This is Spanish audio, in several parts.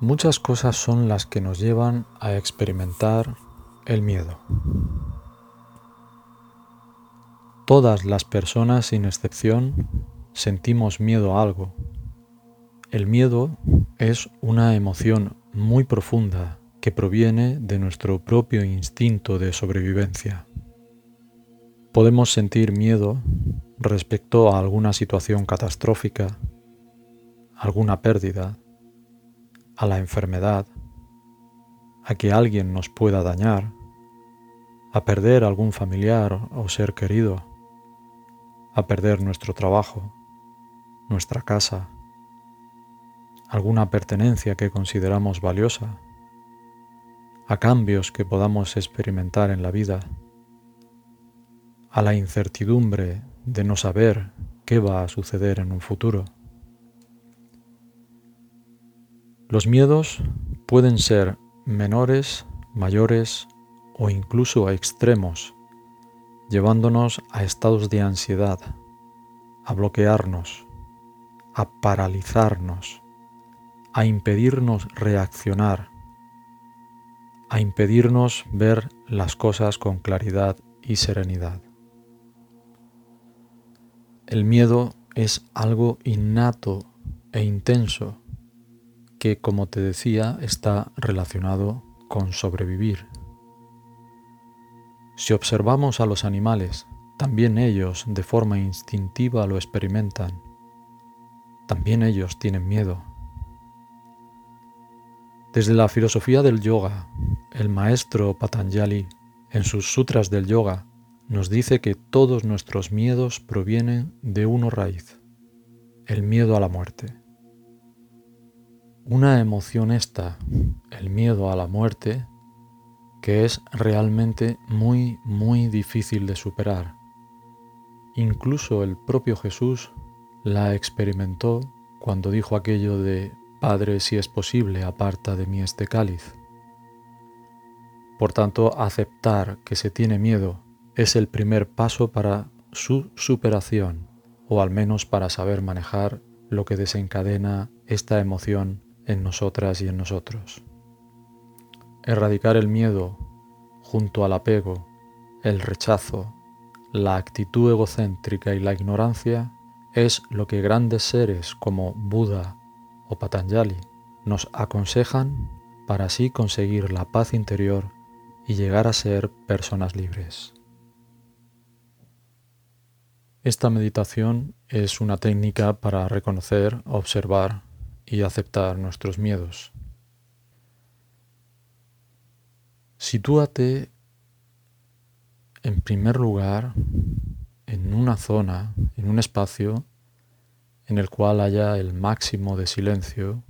Muchas cosas son las que nos llevan a experimentar el miedo. Todas las personas, sin excepción, sentimos miedo a algo. El miedo es una emoción muy profunda que proviene de nuestro propio instinto de sobrevivencia. Podemos sentir miedo respecto a alguna situación catastrófica, alguna pérdida, a la enfermedad, a que alguien nos pueda dañar, a perder algún familiar o ser querido, a perder nuestro trabajo, nuestra casa, alguna pertenencia que consideramos valiosa, a cambios que podamos experimentar en la vida, a la incertidumbre de no saber qué va a suceder en un futuro. Los miedos pueden ser menores, mayores o incluso extremos, llevándonos a estados de ansiedad, a bloquearnos, a paralizarnos, a impedirnos reaccionar, a impedirnos ver las cosas con claridad y serenidad. El miedo es algo innato e intenso que, como te decía, está relacionado con sobrevivir. Si observamos a los animales, también ellos de forma instintiva lo experimentan. También ellos tienen miedo. Desde la filosofía del yoga, el maestro Patanjali, en sus sutras del yoga, nos dice que todos nuestros miedos provienen de uno raíz, el miedo a la muerte. Una emoción esta, el miedo a la muerte, que es realmente muy, muy difícil de superar. Incluso el propio Jesús la experimentó cuando dijo aquello de Padre, si es posible, aparta de mí este cáliz. Por tanto, aceptar que se tiene miedo es el primer paso para su superación, o al menos para saber manejar lo que desencadena esta emoción en nosotras y en nosotros. Erradicar el miedo junto al apego, el rechazo, la actitud egocéntrica y la ignorancia es lo que grandes seres como Buda o Patanjali nos aconsejan para así conseguir la paz interior y llegar a ser personas libres. Esta meditación es una técnica para reconocer, observar y aceptar nuestros miedos. Sitúate en primer lugar en una zona, en un espacio en el cual haya el máximo de silencio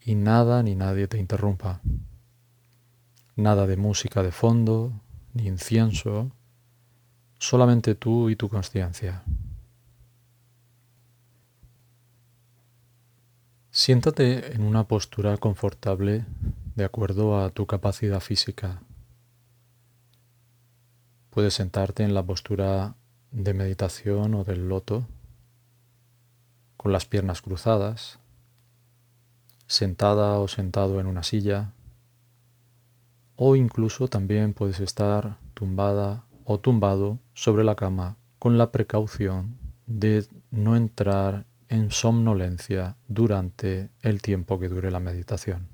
y nada ni nadie te interrumpa. Nada de música de fondo, ni incienso, solamente tú y tu conciencia. Siéntate en una postura confortable de acuerdo a tu capacidad física. Puedes sentarte en la postura de meditación o del loto, con las piernas cruzadas, sentada o sentado en una silla, o incluso también puedes estar tumbada o tumbado sobre la cama con la precaución de no entrar en somnolencia durante el tiempo que dure la meditación.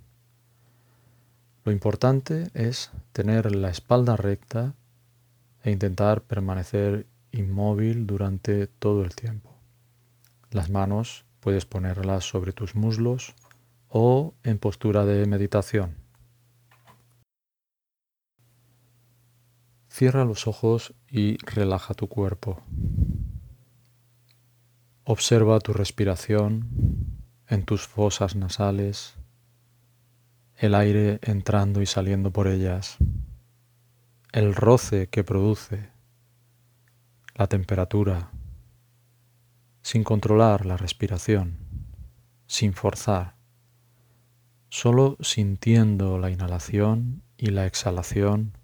Lo importante es tener la espalda recta e intentar permanecer inmóvil durante todo el tiempo. Las manos puedes ponerlas sobre tus muslos o en postura de meditación. Cierra los ojos y relaja tu cuerpo. Observa tu respiración en tus fosas nasales, el aire entrando y saliendo por ellas, el roce que produce, la temperatura, sin controlar la respiración, sin forzar, solo sintiendo la inhalación y la exhalación,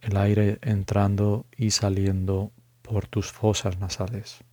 el aire entrando y saliendo por tus fosas nasales.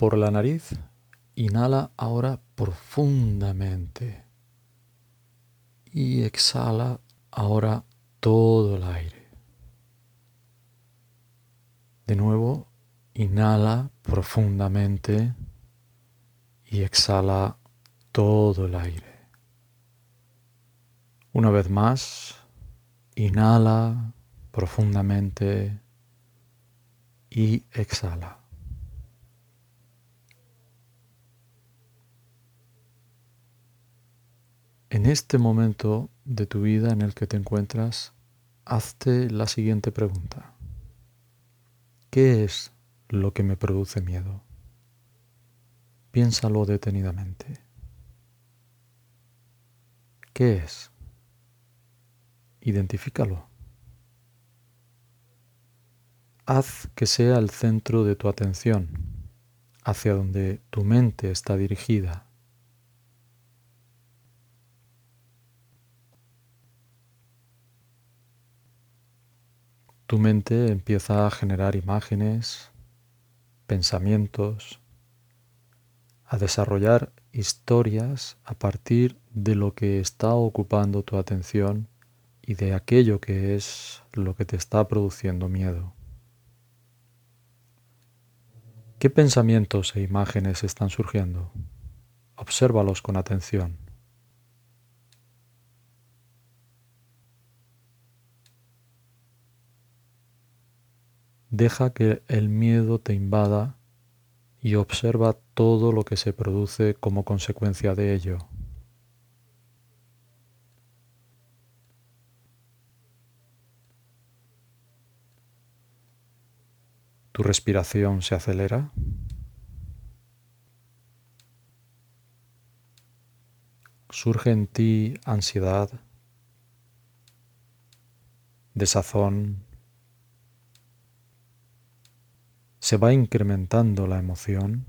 Por la nariz, inhala ahora profundamente y exhala ahora todo el aire. De nuevo, inhala profundamente y exhala todo el aire. Una vez más, inhala profundamente y exhala. En este momento de tu vida en el que te encuentras, hazte la siguiente pregunta. ¿Qué es lo que me produce miedo? Piénsalo detenidamente. ¿Qué es? Identifícalo. Haz que sea el centro de tu atención, hacia donde tu mente está dirigida Tu mente empieza a generar imágenes, pensamientos, a desarrollar historias a partir de lo que está ocupando tu atención y de aquello que es lo que te está produciendo miedo. ¿Qué pensamientos e imágenes están surgiendo? Obsérvalos con atención. Deja que el miedo te invada y observa todo lo que se produce como consecuencia de ello. Tu respiración se acelera. Surge en ti ansiedad, desazón, se va incrementando la emoción,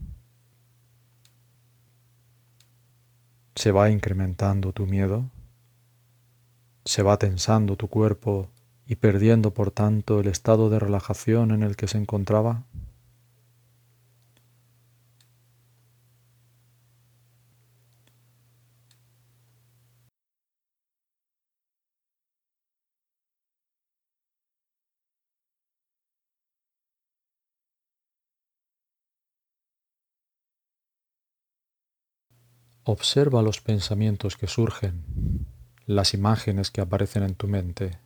se va incrementando tu miedo, se va tensando tu cuerpo y perdiendo por tanto el estado de relajación en el que se encontraba. Observa los pensamientos que surgen, las imágenes que aparecen en tu mente.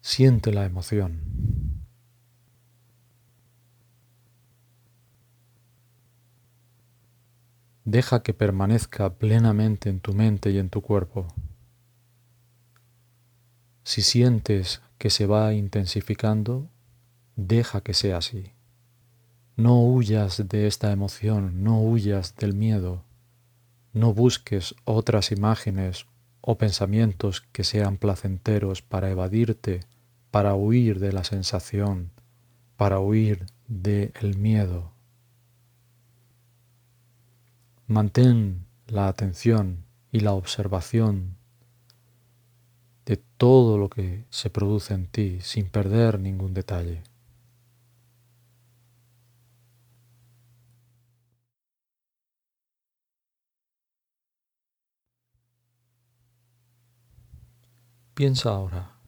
Siente la emoción. Deja que permanezca plenamente en tu mente y en tu cuerpo. Si sientes que se va intensificando, deja que sea así. No huyas de esta emoción, no huyas del miedo, no busques otras imágenes o pensamientos que sean placenteros para evadirte, para huir de la sensación, para huir del miedo. Mantén la atención y la observación de todo lo que se produce en ti sin perder ningún detalle. Piensa ahora,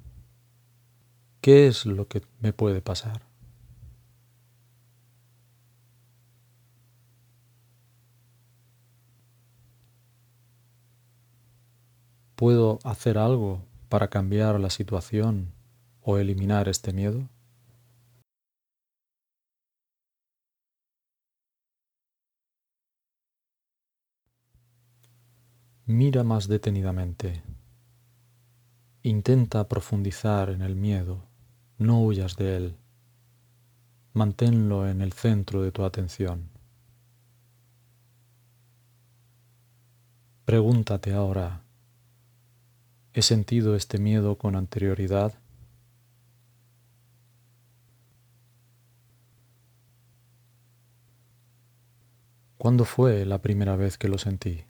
¿qué es lo que me puede pasar? ¿Puedo hacer algo para cambiar la situación o eliminar este miedo? Mira más detenidamente Intenta profundizar en el miedo, no huyas de él. Manténlo en el centro de tu atención. Pregúntate ahora, ¿he sentido este miedo con anterioridad? ¿Cuándo fue la primera vez que lo sentí?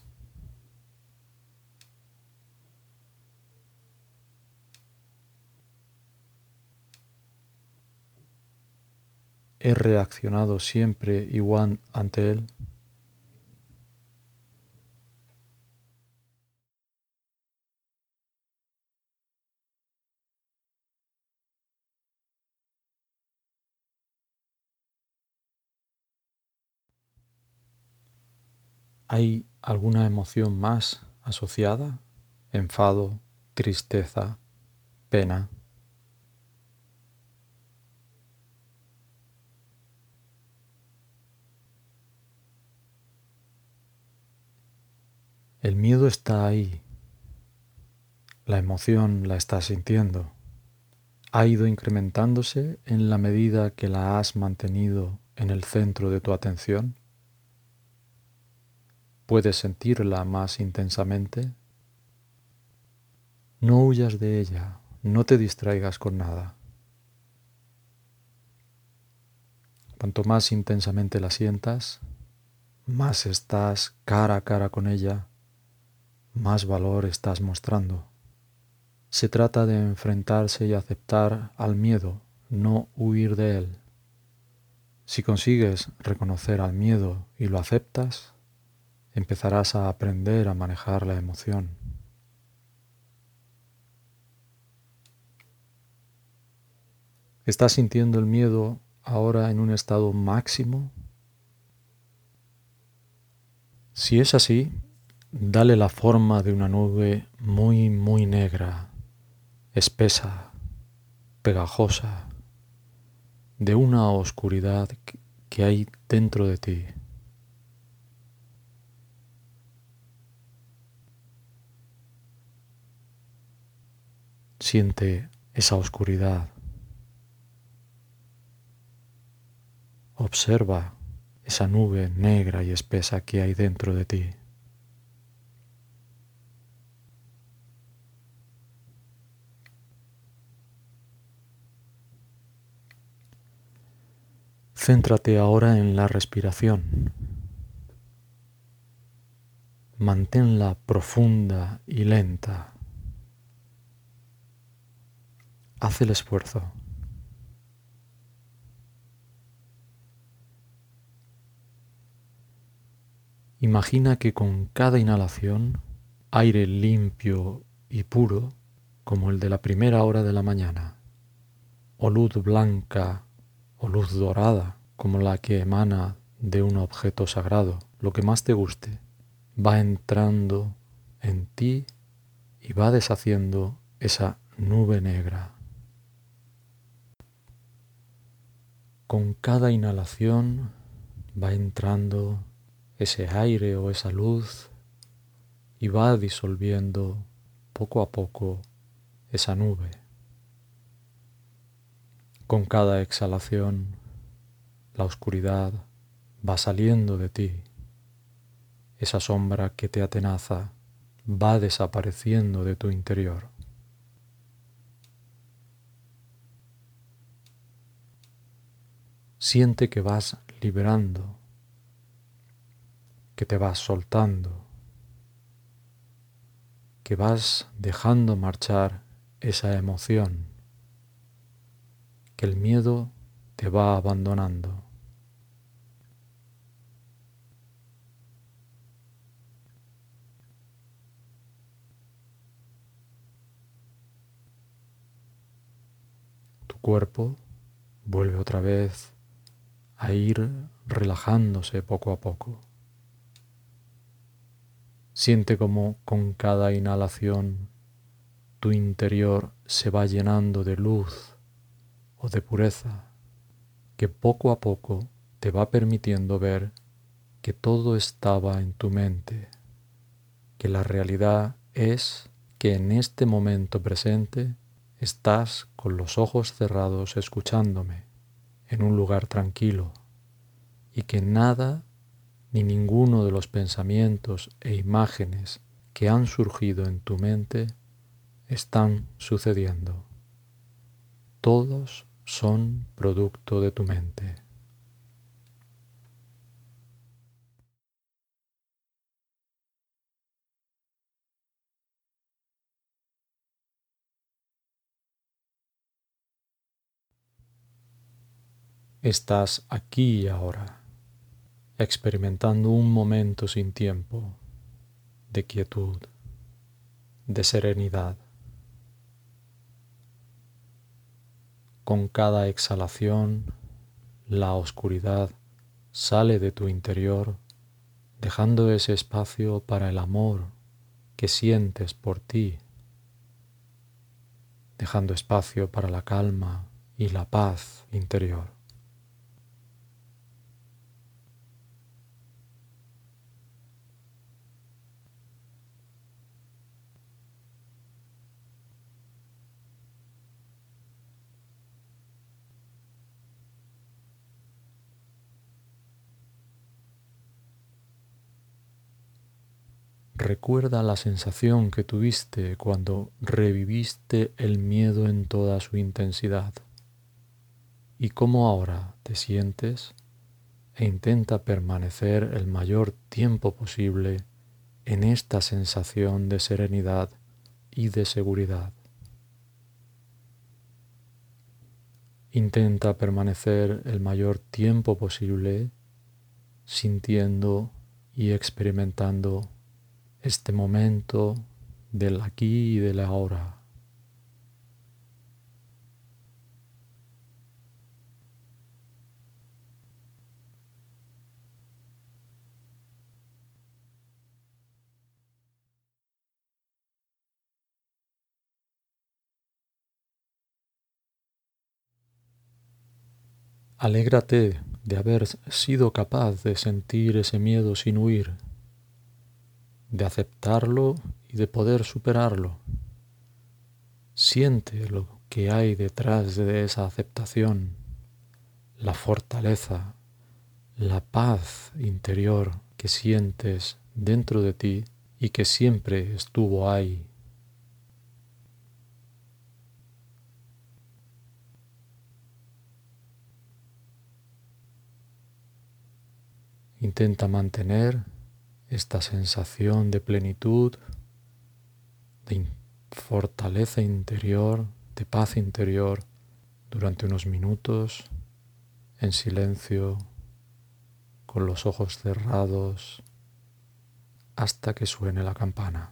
He reaccionado siempre igual ante él? ¿Hay alguna emoción más asociada? Enfado, tristeza, pena. El miedo está ahí. La emoción la estás sintiendo. Ha ido incrementándose en la medida que la has mantenido en el centro de tu atención. ¿Puedes sentirla más intensamente? No huyas de ella, no te distraigas con nada. Cuanto más intensamente la sientas, más estás cara a cara con ella, más valor estás mostrando. Se trata de enfrentarse y aceptar al miedo, no huir de él. Si consigues reconocer al miedo y lo aceptas, empezarás a aprender a manejar la emoción. ¿Estás sintiendo el miedo ahora en un estado máximo? Si es así, dale la forma de una nube muy, muy negra, espesa, pegajosa, de una oscuridad que hay dentro de ti. Siente esa oscuridad. Observa esa nube negra y espesa que hay dentro de ti. Céntrate ahora en la respiración. Manténla profunda y lenta. Haz el esfuerzo. Imagina que con cada inhalación, aire limpio y puro, como el de la primera hora de la mañana, o luz blanca o luz dorada, como la que emana de un objeto sagrado, lo que más te guste, va entrando en ti y va deshaciendo esa nube negra. Con cada inhalación va entrando ese aire o esa luz y va disolviendo poco a poco esa nube. Con cada exhalación la oscuridad va saliendo de ti. Esa sombra que te atenaza va desapareciendo de tu interior. Siente que vas liberando, que te vas soltando, que vas dejando marchar esa emoción, el miedo te va abandonando. Tu cuerpo vuelve otra vez a ir relajándose poco a poco. Siente como con cada inhalación tu interior se va llenando de luz o de pureza que poco a poco te va permitiendo ver que todo estaba en tu mente, que la realidad es que en este momento presente estás con los ojos cerrados escuchándome en un lugar tranquilo y que nada ni ninguno de los pensamientos e imágenes que han surgido en tu mente están sucediendo. Todos son producto de tu mente. Estás aquí y ahora, experimentando un momento sin tiempo de quietud, de serenidad. Con cada exhalación, la oscuridad sale de tu interior, dejando ese espacio para el amor que sientes por ti, dejando espacio para la calma y la paz interior. Recuerda la sensación que tuviste cuando reviviste el miedo en toda su intensidad y cómo ahora te sientes e intenta permanecer el mayor tiempo posible en esta sensación de serenidad y de seguridad. Intenta permanecer el mayor tiempo posible sintiendo y experimentando este momento del aquí y del ahora. Alégrate de haber sido capaz de sentir ese miedo sin huir de aceptarlo y de poder superarlo. Siente lo que hay detrás de esa aceptación, la fortaleza, la paz interior que sientes dentro de ti y que siempre estuvo ahí. Intenta mantener esta sensación de plenitud, de fortaleza interior, de paz interior durante unos minutos en silencio, con los ojos cerrados, hasta que suene la campana.